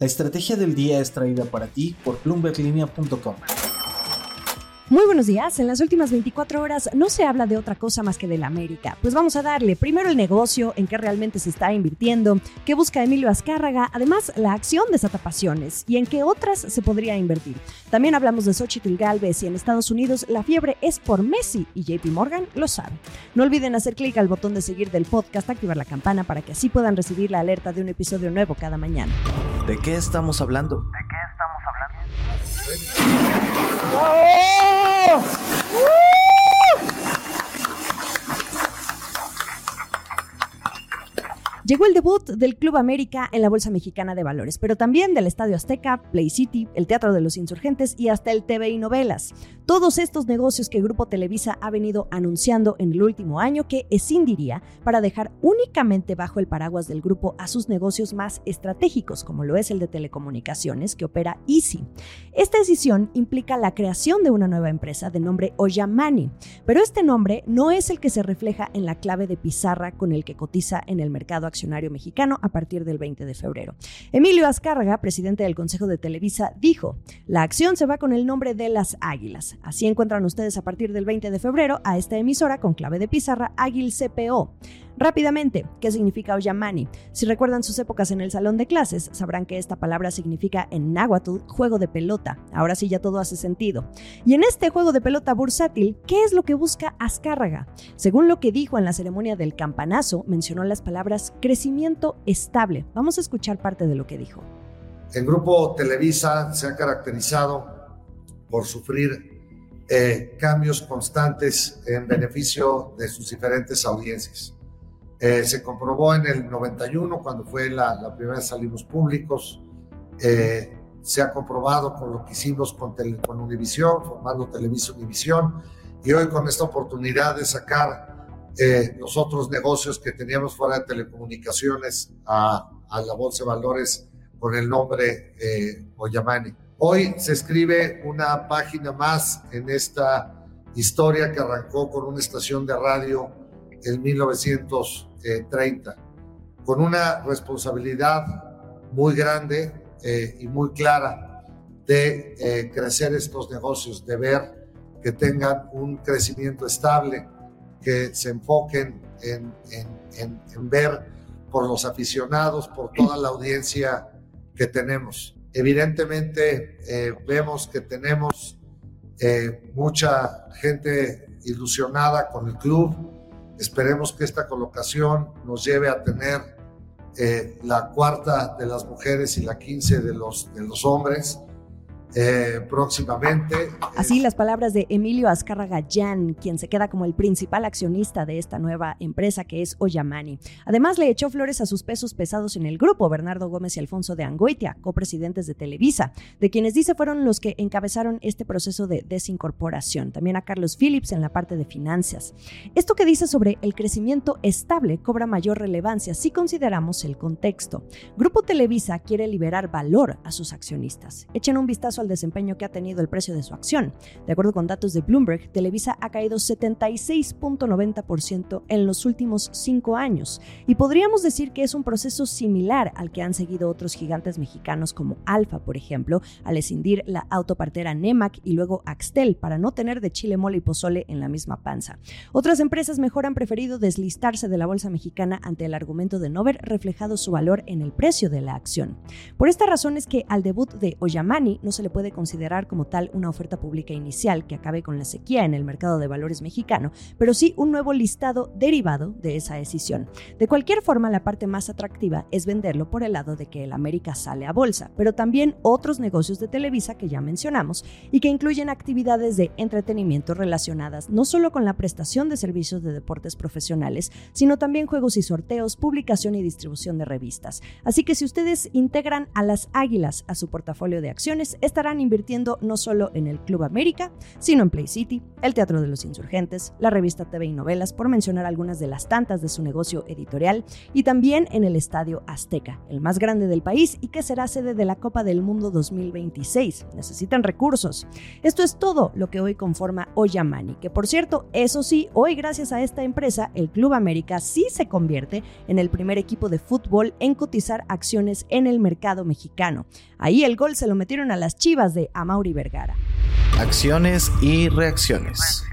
La estrategia del día es traída para ti por bloomberglinea.com. Muy buenos días. En las últimas 24 horas no se habla de otra cosa más que de la América. Pues vamos a darle primero el negocio, en qué realmente se está invirtiendo, qué busca Emilio Azcárraga, además la acción de Pasiones y en qué otras se podría invertir. También hablamos de Xochitl Galvez y en Estados Unidos la fiebre es por Messi y JP Morgan lo sabe. No olviden hacer clic al botón de seguir del podcast, activar la campana para que así puedan recibir la alerta de un episodio nuevo cada mañana. ¿De qué estamos hablando? ¿De qué estamos hablando? Llegó el debut del Club América en la Bolsa Mexicana de Valores, pero también del Estadio Azteca, Play City, el Teatro de los Insurgentes y hasta el TV y Novelas. Todos estos negocios que Grupo Televisa ha venido anunciando en el último año que escindiría para dejar únicamente bajo el paraguas del grupo a sus negocios más estratégicos, como lo es el de telecomunicaciones que opera Easy. Esta decisión implica la creación de una nueva empresa de nombre Oyamani, pero este nombre no es el que se refleja en la clave de pizarra con el que cotiza en el mercado accionario mexicano a partir del 20 de febrero. Emilio Azcárraga, presidente del Consejo de Televisa, dijo, la acción se va con el nombre de las Águilas. Así encuentran ustedes a partir del 20 de febrero a esta emisora con clave de pizarra Águil CPO. Rápidamente, ¿qué significa Oyamani? Si recuerdan sus épocas en el salón de clases, sabrán que esta palabra significa en náhuatl juego de pelota. Ahora sí ya todo hace sentido. Y en este juego de pelota bursátil, ¿qué es lo que busca Azcárraga? Según lo que dijo en la ceremonia del campanazo, mencionó las palabras crecimiento estable. Vamos a escuchar parte de lo que dijo. El grupo Televisa se ha caracterizado por sufrir eh, cambios constantes en beneficio de sus diferentes audiencias. Eh, se comprobó en el 91, cuando fue la, la primera vez salimos públicos. Eh, se ha comprobado con lo que hicimos con, con Univisión, formando Televisa Univisión, y hoy con esta oportunidad de sacar eh, los otros negocios que teníamos fuera de telecomunicaciones a, a la Bolsa de Valores con el nombre eh, Oyamani. Hoy se escribe una página más en esta historia que arrancó con una estación de radio en 1930, con una responsabilidad muy grande eh, y muy clara de eh, crecer estos negocios, de ver que tengan un crecimiento estable, que se enfoquen en, ver por los aficionados, por toda la audiencia que tenemos. Evidentemente eh, vemos que tenemos mucha gente ilusionada con el club, Esperemos que esta colocación nos lleve a tener eh, la cuarta de las mujeres y la quince de los, de los hombres eh, próximamente. Así las palabras de Emilio Azcárraga Jan, quien se queda como el principal accionista de esta nueva empresa que es Oyamani. Además le echó flores a sus pesos pesados en el grupo, Bernardo Gómez y Alfonso de Angoitia, copresidentes de Televisa, de quienes dice fueron los que encabezaron este proceso de desincorporación. También a Carlos Phillips en la parte de finanzas. Esto que dice sobre el crecimiento estable cobra mayor relevancia si consideramos el contexto. Grupo Televisa quiere liberar valor a sus accionistas. Echen un vistazo desempeño que ha tenido el precio de su acción. De acuerdo con datos de Bloomberg, Televisa ha caído 76.90% en los últimos cinco años. Y podríamos decir que es un proceso similar al que han seguido otros gigantes mexicanos como Alfa, por ejemplo, al escindir la autopartera Nemac y luego Axtel para no tener de chile mole y pozole en la misma panza. Otras empresas mejor han preferido deslistarse de la bolsa mexicana ante el argumento de no ver reflejado su valor en el precio de la acción. Por esta razón es que al debut de Oyamani no se le puede considerar como tal una oferta pública inicial que acabe con la sequía en el mercado de valores mexicano, pero sí un nuevo listado derivado de esa decisión. De cualquier forma, la parte más atractiva es venderlo por el lado de que el América sale a bolsa, pero también otros negocios de Televisa que ya mencionamos y que incluyen actividades de entretenimiento relacionadas no solo con la prestación de servicios de deportes profesionales, sino también juegos y sorteos, publicación y distribución de revistas. Así que si ustedes integran a las águilas a su portafolio de acciones, esta estarán invirtiendo no solo en el Club América, sino en Play City, el Teatro de los Insurgentes, la revista TV y Novelas, por mencionar algunas de las tantas de su negocio editorial, y también en el Estadio Azteca, el más grande del país y que será sede de la Copa del Mundo 2026. Necesitan recursos. Esto es todo lo que hoy conforma Oyamani, que por cierto, eso sí, hoy gracias a esta empresa, el Club América sí se convierte en el primer equipo de fútbol en cotizar acciones en el mercado mexicano. Ahí el gol se lo metieron a las chivas de Amauri Vergara. Acciones y reacciones.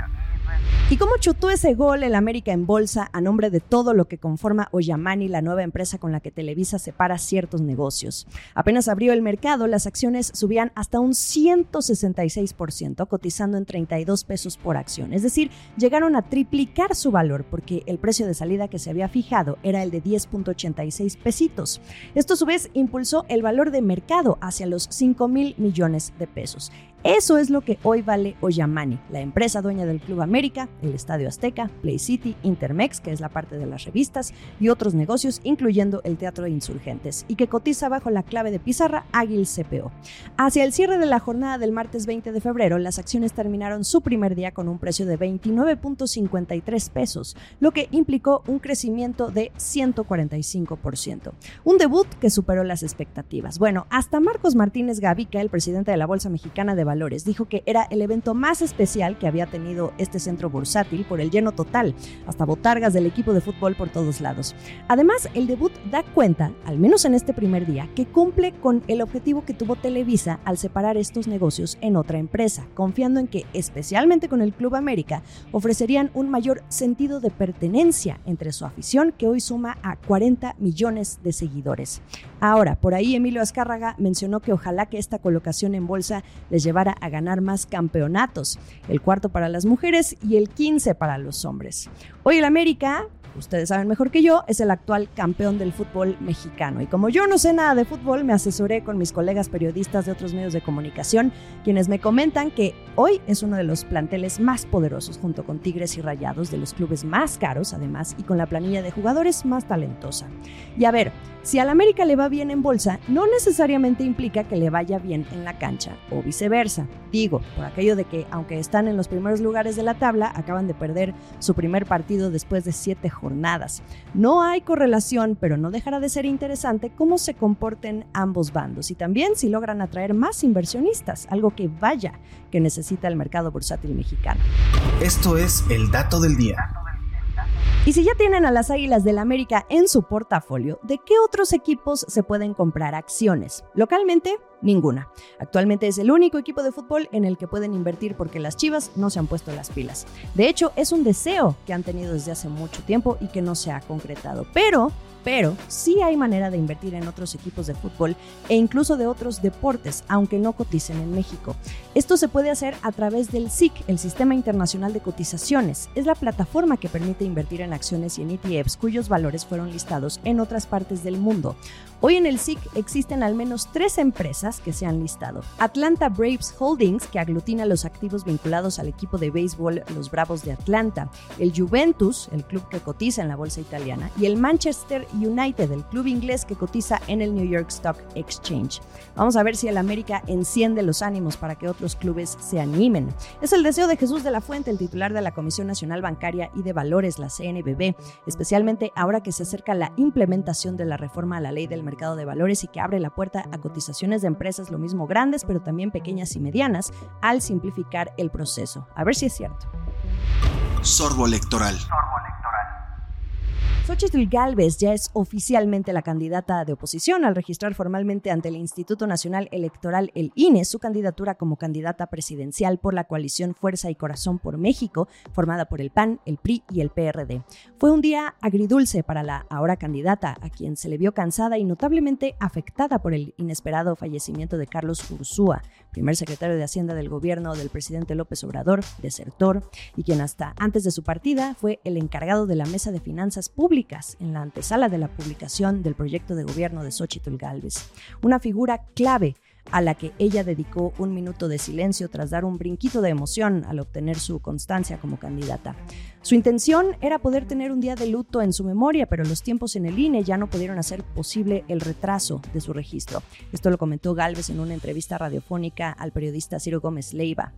¿Y cómo chutó ese gol el América en bolsa a nombre de todo lo que conforma Oyamani, la nueva empresa con la que Televisa separa ciertos negocios? Apenas abrió el mercado, las acciones subían hasta un 166%, cotizando en 32 pesos por acción. Es decir, llegaron a triplicar su valor porque el precio de salida que se había fijado era el de 10.86 pesitos. Esto a su vez impulsó el valor de mercado hacia los 5 mil millones de pesos. Eso es lo que hoy vale Oyamani, la empresa dueña del Club América, el Estadio Azteca, Play City, Intermex, que es la parte de las revistas, y otros negocios, incluyendo el Teatro de Insurgentes, y que cotiza bajo la clave de pizarra Águil CPO. Hacia el cierre de la jornada del martes 20 de febrero, las acciones terminaron su primer día con un precio de 29.53 pesos, lo que implicó un crecimiento de 145%. Un debut que superó las expectativas. Bueno, hasta Marcos Martínez Gavica, el presidente de la Bolsa Mexicana de Valores, dijo que era el evento más especial que había tenido este centro bursátil por el lleno total, hasta botargas del equipo de fútbol por todos lados. Además, el debut da cuenta, al menos en este primer día, que cumple con el objetivo que tuvo Televisa al separar estos negocios en otra empresa, confiando en que, especialmente con el Club América, ofrecerían un mayor sentido de pertenencia entre su afición, que hoy suma a 40 millones de seguidores. Ahora, por ahí Emilio Azcárraga mencionó que ojalá que esta colocación en bolsa les a ganar más campeonatos, el cuarto para las mujeres y el 15 para los hombres. Hoy el América ustedes saben mejor que yo, es el actual campeón del fútbol mexicano. Y como yo no sé nada de fútbol, me asesoré con mis colegas periodistas de otros medios de comunicación, quienes me comentan que hoy es uno de los planteles más poderosos, junto con Tigres y Rayados, de los clubes más caros, además, y con la planilla de jugadores más talentosa. Y a ver, si al América le va bien en bolsa, no necesariamente implica que le vaya bien en la cancha o viceversa. Digo, por aquello de que, aunque están en los primeros lugares de la tabla, acaban de perder su primer partido después de siete. No hay correlación, pero no dejará de ser interesante cómo se comporten ambos bandos y también si logran atraer más inversionistas, algo que vaya que necesita el mercado bursátil mexicano. Esto es el dato del día. Y si ya tienen a las Águilas del América en su portafolio, ¿de qué otros equipos se pueden comprar acciones? Localmente, ninguna. Actualmente es el único equipo de fútbol en el que pueden invertir porque las Chivas no se han puesto las pilas. De hecho, es un deseo que han tenido desde hace mucho tiempo y que no se ha concretado. Pero pero sí hay manera de invertir en otros equipos de fútbol e incluso de otros deportes, aunque no coticen en México. Esto se puede hacer a través del SIC, el Sistema Internacional de Cotizaciones. Es la plataforma que permite invertir en acciones y en ETFs cuyos valores fueron listados en otras partes del mundo. Hoy en el SIC existen al menos tres empresas que se han listado. Atlanta Braves Holdings, que aglutina los activos vinculados al equipo de béisbol Los Bravos de Atlanta, el Juventus, el club que cotiza en la bolsa italiana, y el Manchester United, el club inglés que cotiza en el New York Stock Exchange. Vamos a ver si el América enciende los ánimos para que otros clubes se animen. Es el deseo de Jesús de la Fuente, el titular de la Comisión Nacional Bancaria y de Valores, la CNBB, especialmente ahora que se acerca la implementación de la reforma a la ley del mercado de valores y que abre la puerta a cotizaciones de empresas lo mismo grandes, pero también pequeñas y medianas, al simplificar el proceso. A ver si es cierto. Sorbo electoral. Xochitl Galvez ya es oficialmente la candidata de oposición al registrar formalmente ante el Instituto Nacional Electoral, el INE, su candidatura como candidata presidencial por la coalición Fuerza y Corazón por México, formada por el PAN, el PRI y el PRD. Fue un día agridulce para la ahora candidata, a quien se le vio cansada y notablemente afectada por el inesperado fallecimiento de Carlos Ursúa, primer secretario de Hacienda del gobierno del presidente López Obrador, desertor, y quien hasta antes de su partida fue el encargado de la Mesa de Finanzas Públicas en la antesala de la publicación del proyecto de gobierno de Xochitl Galvez, una figura clave a la que ella dedicó un minuto de silencio tras dar un brinquito de emoción al obtener su constancia como candidata. Su intención era poder tener un día de luto en su memoria, pero los tiempos en el INE ya no pudieron hacer posible el retraso de su registro. Esto lo comentó Galvez en una entrevista radiofónica al periodista Ciro Gómez Leiva.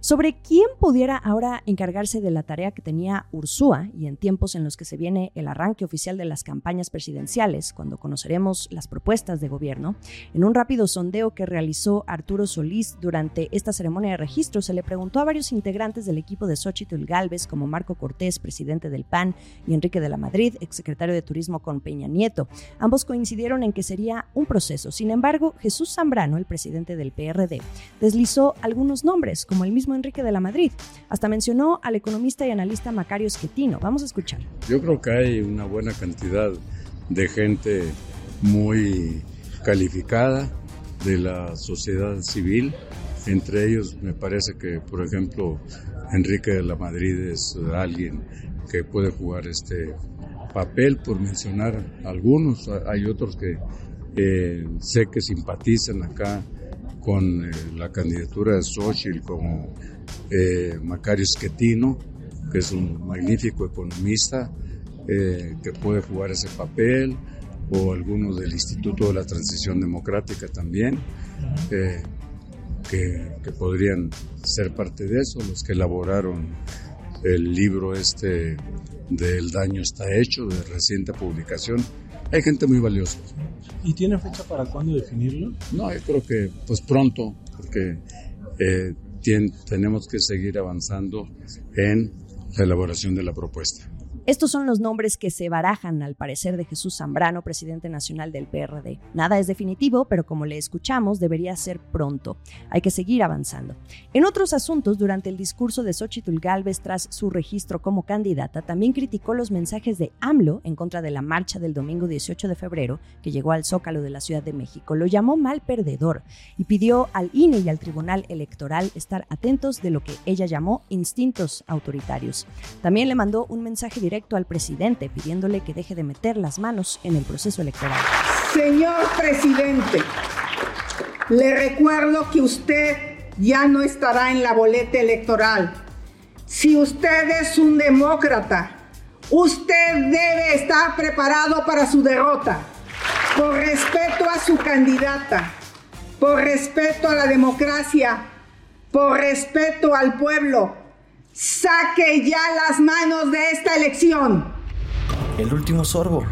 Sobre quién pudiera ahora encargarse de la tarea que tenía Ursúa y en tiempos en los que se viene el arranque oficial de las campañas presidenciales, cuando conoceremos las propuestas de gobierno, en un rápido sondeo que realizó Arturo Solís durante esta ceremonia de registro, se le preguntó a varios integrantes del equipo de Xochitl Galvez, como Marco Cortés, presidente del PAN, y Enrique de la Madrid, exsecretario de Turismo con Peña Nieto. Ambos coincidieron en que sería un proceso. Sin embargo, Jesús Zambrano, el presidente del PRD, deslizó algunos nombres, como el mismo Enrique de la Madrid. Hasta mencionó al economista y analista Macario Schettino. Vamos a escuchar. Yo creo que hay una buena cantidad de gente muy calificada de la sociedad civil. Entre ellos me parece que, por ejemplo, Enrique de la Madrid es alguien que puede jugar este papel, por mencionar algunos. Hay otros que eh, sé que simpatizan acá con eh, la candidatura de Xochitl, como eh, Macario Schettino, que es un magnífico economista que puede jugar ese papel, o algunos del Instituto de la Transición Democrática también que, podrían ser parte de eso, los que elaboraron el libro este del daño está hecho, de reciente publicación. Hay gente muy valiosa. ¿Y tiene fecha para cuándo definirlo? No, yo creo que pues pronto, porque eh, tenemos que seguir avanzando en la elaboración de la propuesta. Estos son los nombres que se barajan al parecer de Jesús Zambrano, presidente nacional del PRD. Nada es definitivo, pero como le escuchamos, debería ser pronto. Hay que seguir avanzando. En otros asuntos, durante el discurso de Xochitl Galvez tras su registro como candidata, también criticó los mensajes de AMLO en contra de la marcha del domingo 18 de febrero que llegó al Zócalo de la Ciudad de México. Lo llamó mal perdedor y pidió al INE y al Tribunal Electoral estar atentos de lo que ella llamó instintos autoritarios. También le mandó un mensaje directo al presidente pidiéndole que deje de meter las manos en el proceso electoral. Señor presidente, le recuerdo que usted ya no estará en la boleta electoral. Si usted es un demócrata, usted debe estar preparado para su derrota. Por respeto a su candidata, por respeto a la democracia, por respeto al pueblo, Saque ya las manos de esta elección. El último sorbo.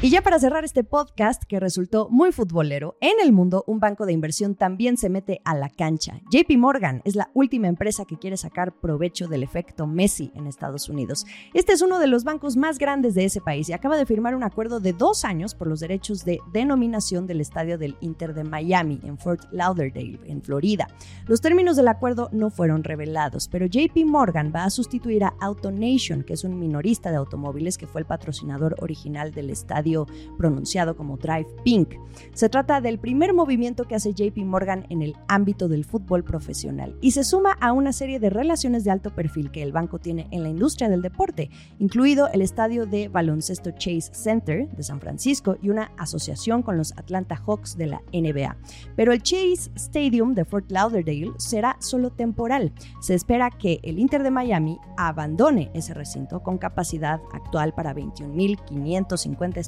Y ya para cerrar este podcast que resultó muy futbolero, en el mundo un banco de inversión también se mete a la cancha. JP Morgan es la última empresa que quiere sacar provecho del efecto Messi en Estados Unidos. Este es uno de los bancos más grandes de ese país y acaba de firmar un acuerdo de dos años por los derechos de denominación del estadio del Inter de Miami en Fort Lauderdale, en Florida. Los términos del acuerdo no fueron revelados, pero JP Morgan va a sustituir a AutoNation, que es un minorista de automóviles que fue el patrocinador original del estadio pronunciado como Drive Pink. Se trata del primer movimiento que hace JP Morgan en el ámbito del fútbol profesional y se suma a una serie de relaciones de alto perfil que el banco tiene en la industria del deporte, incluido el estadio de baloncesto Chase Center de San Francisco y una asociación con los Atlanta Hawks de la NBA. Pero el Chase Stadium de Fort Lauderdale será solo temporal. Se espera que el Inter de Miami abandone ese recinto con capacidad actual para 21.550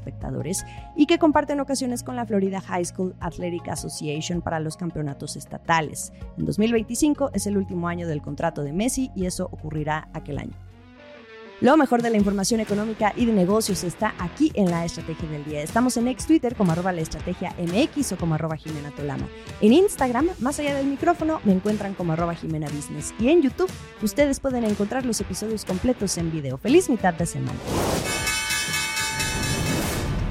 y que comparten ocasiones con la Florida High School Athletic Association para los campeonatos estatales. En 2025 es el último año del contrato de Messi y eso ocurrirá aquel año. Lo mejor de la información económica y de negocios está aquí en la Estrategia del Día. Estamos en ex Twitter como arroba la estrategia MX o como arroba Jimena Tolama. En Instagram, más allá del micrófono, me encuentran como arroba Jimena Business. Y en YouTube, ustedes pueden encontrar los episodios completos en video. Feliz mitad de semana.